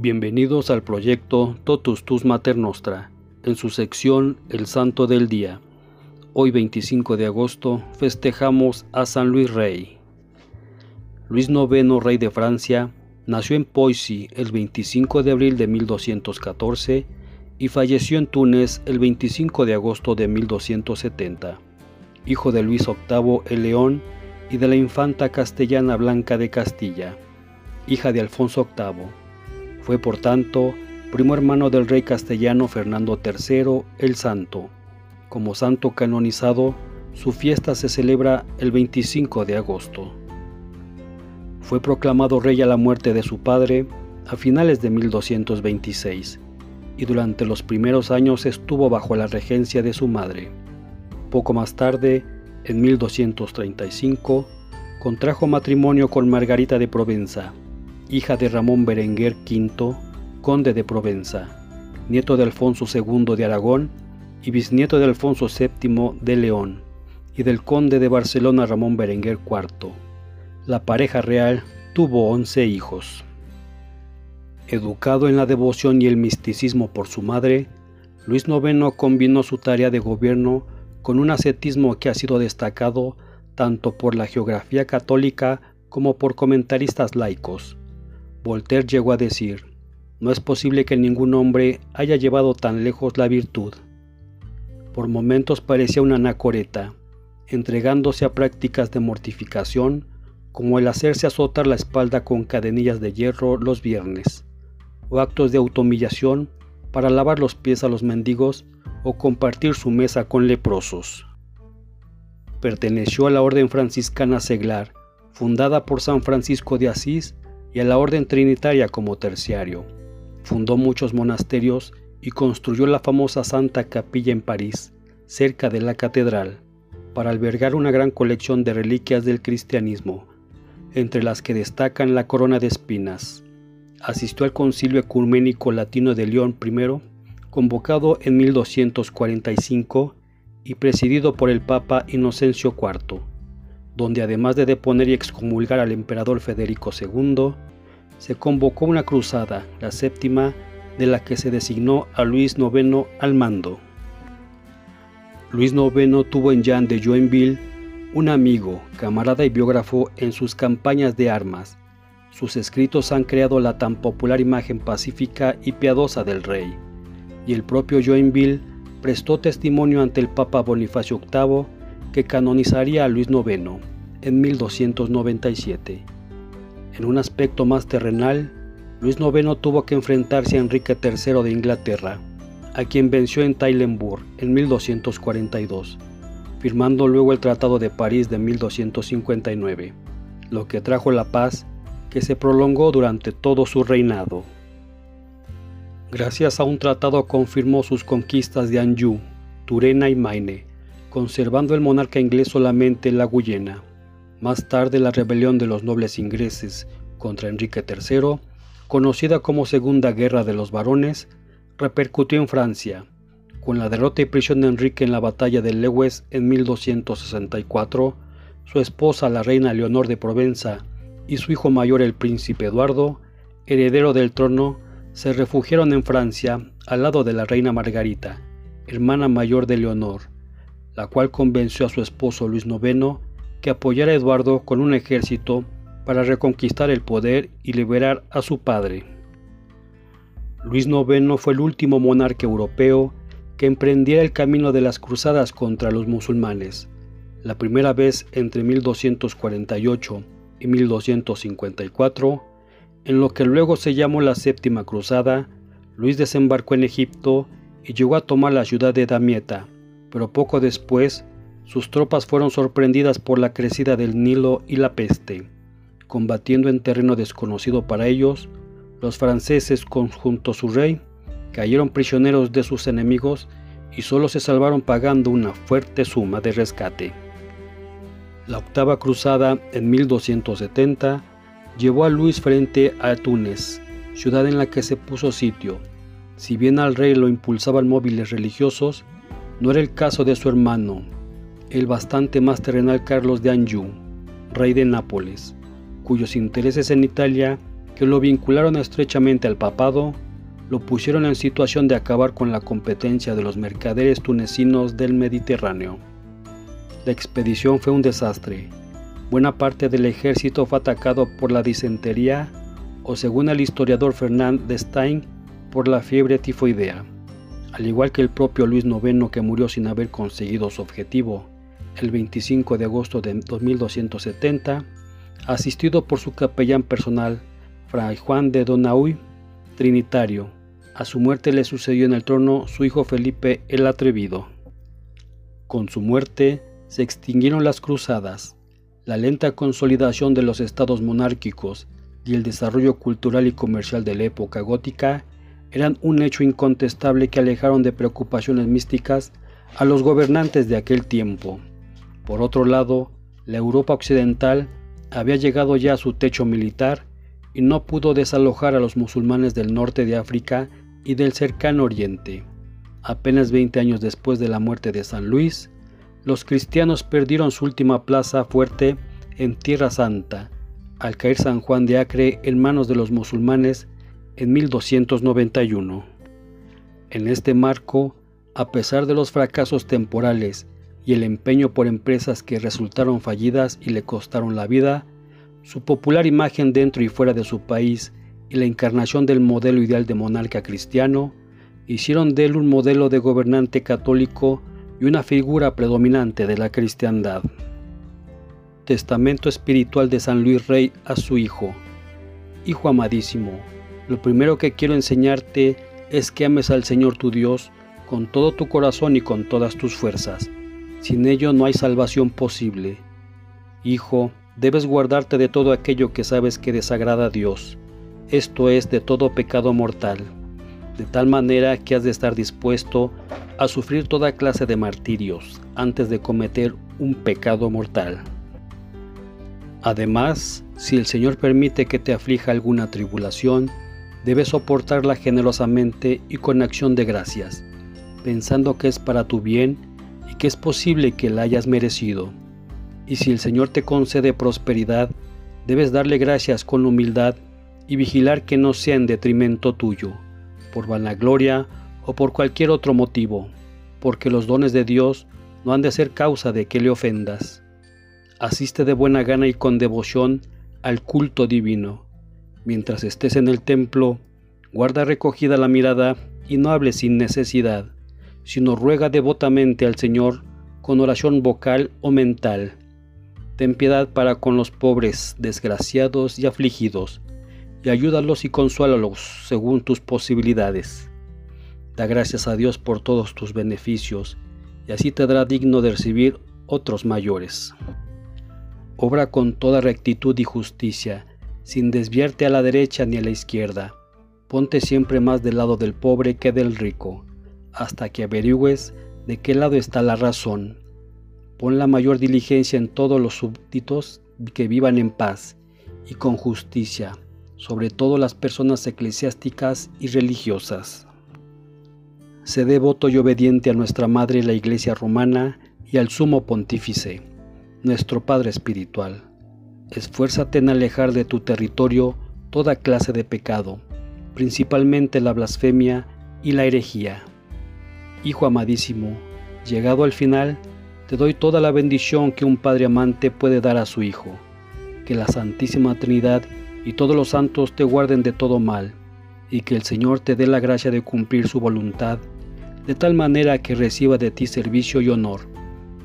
Bienvenidos al proyecto Totus Tus Mater Nostra, en su sección El Santo del Día. Hoy 25 de agosto festejamos a San Luis Rey. Luis IX, rey de Francia, nació en Poissy el 25 de abril de 1214 y falleció en Túnez el 25 de agosto de 1270. Hijo de Luis VIII el León y de la infanta castellana Blanca de Castilla, hija de Alfonso VIII. Fue por tanto primo hermano del rey castellano Fernando III el Santo. Como santo canonizado, su fiesta se celebra el 25 de agosto. Fue proclamado rey a la muerte de su padre a finales de 1226 y durante los primeros años estuvo bajo la regencia de su madre. Poco más tarde, en 1235, contrajo matrimonio con Margarita de Provenza, hija de Ramón Berenguer V, conde de Provenza, nieto de Alfonso II de Aragón y bisnieto de Alfonso VII de León, y del conde de Barcelona Ramón Berenguer IV. La pareja real tuvo once hijos. Educado en la devoción y el misticismo por su madre, Luis IX combinó su tarea de gobierno con un ascetismo que ha sido destacado tanto por la geografía católica como por comentaristas laicos. Voltaire llegó a decir, no es posible que ningún hombre haya llevado tan lejos la virtud. Por momentos parecía una anacoreta, entregándose a prácticas de mortificación, como el hacerse azotar la espalda con cadenillas de hierro los viernes, o actos de automillación para lavar los pies a los mendigos o compartir su mesa con leprosos. Perteneció a la Orden Franciscana Seglar, fundada por San Francisco de Asís, a la Orden Trinitaria como terciario Fundó muchos monasterios y construyó la famosa Santa Capilla en París, cerca de la catedral, para albergar una gran colección de reliquias del cristianismo, entre las que destacan la corona de espinas. Asistió al Concilio Ecuménico Latino de León I, convocado en 1245 y presidido por el Papa Inocencio IV, donde además de deponer y excomulgar al emperador Federico II, se convocó una cruzada, la séptima, de la que se designó a Luis IX al mando. Luis IX tuvo en Jean de Joinville un amigo, camarada y biógrafo en sus campañas de armas. Sus escritos han creado la tan popular imagen pacífica y piadosa del rey, y el propio Joinville prestó testimonio ante el Papa Bonifacio VIII que canonizaría a Luis IX en 1297. En un aspecto más terrenal, Luis IX tuvo que enfrentarse a Enrique III de Inglaterra, a quien venció en Tailenburg en 1242, firmando luego el Tratado de París de 1259, lo que trajo la paz que se prolongó durante todo su reinado. Gracias a un tratado confirmó sus conquistas de Anjou, Turena y Maine, conservando el monarca inglés solamente la Guyena. Más tarde la rebelión de los nobles ingleses contra Enrique III, conocida como Segunda Guerra de los Varones, repercutió en Francia, con la derrota y prisión de Enrique en la batalla de Lewes en 1264, su esposa la reina Leonor de Provenza y su hijo mayor el príncipe Eduardo, heredero del trono, se refugiaron en Francia al lado de la reina Margarita, hermana mayor de Leonor, la cual convenció a su esposo Luis IX que apoyara a Eduardo con un ejército para reconquistar el poder y liberar a su padre. Luis IX fue el último monarca europeo que emprendiera el camino de las cruzadas contra los musulmanes, la primera vez entre 1248 y 1254, en lo que luego se llamó la Séptima Cruzada, Luis desembarcó en Egipto y llegó a tomar la ciudad de Damieta, pero poco después sus tropas fueron sorprendidas por la crecida del Nilo y la peste. Combatiendo en terreno desconocido para ellos, los franceses, conjunto a su rey, cayeron prisioneros de sus enemigos y solo se salvaron pagando una fuerte suma de rescate. La octava cruzada, en 1270, llevó a Luis frente a Túnez, ciudad en la que se puso sitio. Si bien al rey lo impulsaban móviles religiosos, no era el caso de su hermano, el bastante más terrenal Carlos de Anjou, rey de Nápoles, cuyos intereses en Italia que lo vincularon estrechamente al papado, lo pusieron en situación de acabar con la competencia de los mercaderes tunecinos del Mediterráneo. La expedición fue un desastre. Buena parte del ejército fue atacado por la disentería o según el historiador Fernand de Stein, por la fiebre tifoidea, al igual que el propio Luis IX que murió sin haber conseguido su objetivo, el 25 de agosto de 2270, asistido por su capellán personal, Fray Juan de Donauy, trinitario. A su muerte le sucedió en el trono su hijo Felipe el Atrevido. Con su muerte se extinguieron las cruzadas, la lenta consolidación de los estados monárquicos y el desarrollo cultural y comercial de la época gótica eran un hecho incontestable que alejaron de preocupaciones místicas a los gobernantes de aquel tiempo. Por otro lado, la Europa occidental había llegado ya a su techo militar y no pudo desalojar a los musulmanes del norte de África y del cercano oriente. Apenas 20 años después de la muerte de San Luis, los cristianos perdieron su última plaza fuerte en Tierra Santa al caer San Juan de Acre en manos de los musulmanes en 1291. En este marco, a pesar de los fracasos temporales y el empeño por empresas que resultaron fallidas y le costaron la vida, su popular imagen dentro y fuera de su país y la encarnación del modelo ideal de monarca cristiano hicieron de él un modelo de gobernante católico y una figura predominante de la cristiandad. Testamento espiritual de San Luis Rey a su hijo. Hijo amadísimo, lo primero que quiero enseñarte es que ames al Señor tu Dios con todo tu corazón y con todas tus fuerzas. Sin ello no hay salvación posible. Hijo, debes guardarte de todo aquello que sabes que desagrada a Dios, esto es de todo pecado mortal, de tal manera que has de estar dispuesto a sufrir toda clase de martirios antes de cometer un pecado mortal. Además, si el Señor permite que te aflija alguna tribulación, debes soportarla generosamente y con acción de gracias, pensando que es para tu bien y que es posible que la hayas merecido. Y si el Señor te concede prosperidad, debes darle gracias con humildad y vigilar que no sea en detrimento tuyo, por vanagloria o por cualquier otro motivo, porque los dones de Dios no han de ser causa de que le ofendas asiste de buena gana y con devoción al culto divino. Mientras estés en el templo, guarda recogida la mirada y no hables sin necesidad, sino ruega devotamente al Señor con oración vocal o mental. Ten piedad para con los pobres, desgraciados y afligidos, y ayúdalos y consuélalos según tus posibilidades. Da gracias a Dios por todos tus beneficios, y así te dará digno de recibir otros mayores. Obra con toda rectitud y justicia, sin desviarte a la derecha ni a la izquierda. Ponte siempre más del lado del pobre que del rico, hasta que averigües de qué lado está la razón. Pon la mayor diligencia en todos los súbditos que vivan en paz y con justicia, sobre todo las personas eclesiásticas y religiosas. Sé devoto y obediente a nuestra Madre la Iglesia Romana y al Sumo Pontífice nuestro Padre Espiritual, esfuérzate en alejar de tu territorio toda clase de pecado, principalmente la blasfemia y la herejía. Hijo amadísimo, llegado al final, te doy toda la bendición que un Padre amante puede dar a su Hijo. Que la Santísima Trinidad y todos los santos te guarden de todo mal, y que el Señor te dé la gracia de cumplir su voluntad, de tal manera que reciba de ti servicio y honor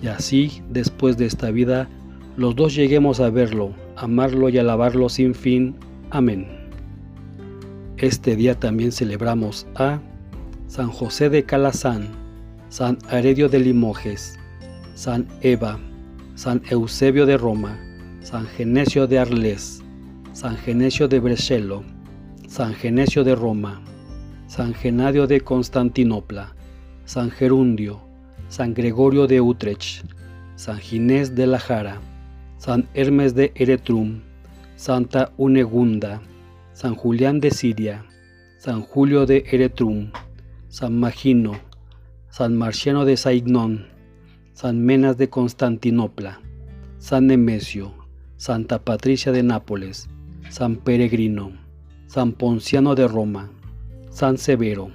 y así, después de esta vida, los dos lleguemos a verlo, amarlo y alabarlo sin fin. Amén. Este día también celebramos a San José de Calazán, San Aredio de Limoges, San Eva, San Eusebio de Roma, San Genesio de Arles, San Genesio de Brescello, San Genesio de Roma, San Genadio de Constantinopla, San Gerundio, San Gregorio de Utrecht, San Ginés de la Jara, San Hermes de Eretrum, Santa Unegunda, San Julián de Siria, San Julio de Eretrum, San Magino, San Marciano de Saignón, San Menas de Constantinopla, San Nemesio, Santa Patricia de Nápoles, San Peregrino, San Ponciano de Roma, San Severo,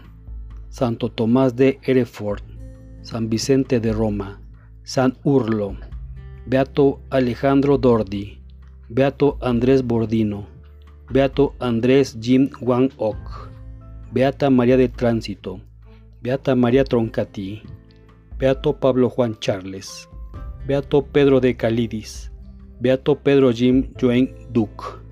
Santo Tomás de Hereford, San Vicente de Roma, San Urlo, Beato Alejandro Dordi, Beato Andrés Bordino, Beato Andrés Jim Wang Ok, Beata María de Tránsito, Beata María Troncati, Beato Pablo Juan Charles, Beato Pedro de Calidis, Beato Pedro Jim Joen Duc.